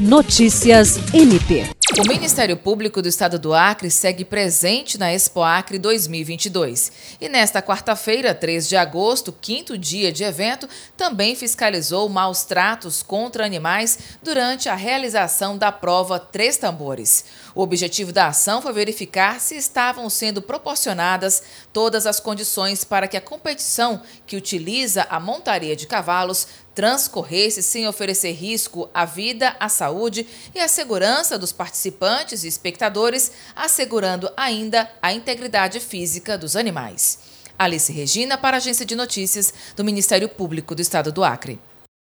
Notícias MP. O Ministério Público do Estado do Acre segue presente na Expo Acre 2022. E nesta quarta-feira, 3 de agosto, quinto dia de evento, também fiscalizou maus tratos contra animais durante a realização da prova Três Tambores. O objetivo da ação foi verificar se estavam sendo proporcionadas todas as condições para que a competição que utiliza a montaria de cavalos transcorresse sem oferecer risco à vida, à saúde e à segurança dos participantes e espectadores, assegurando ainda a integridade física dos animais. Alice Regina, para a Agência de Notícias do Ministério Público do Estado do Acre.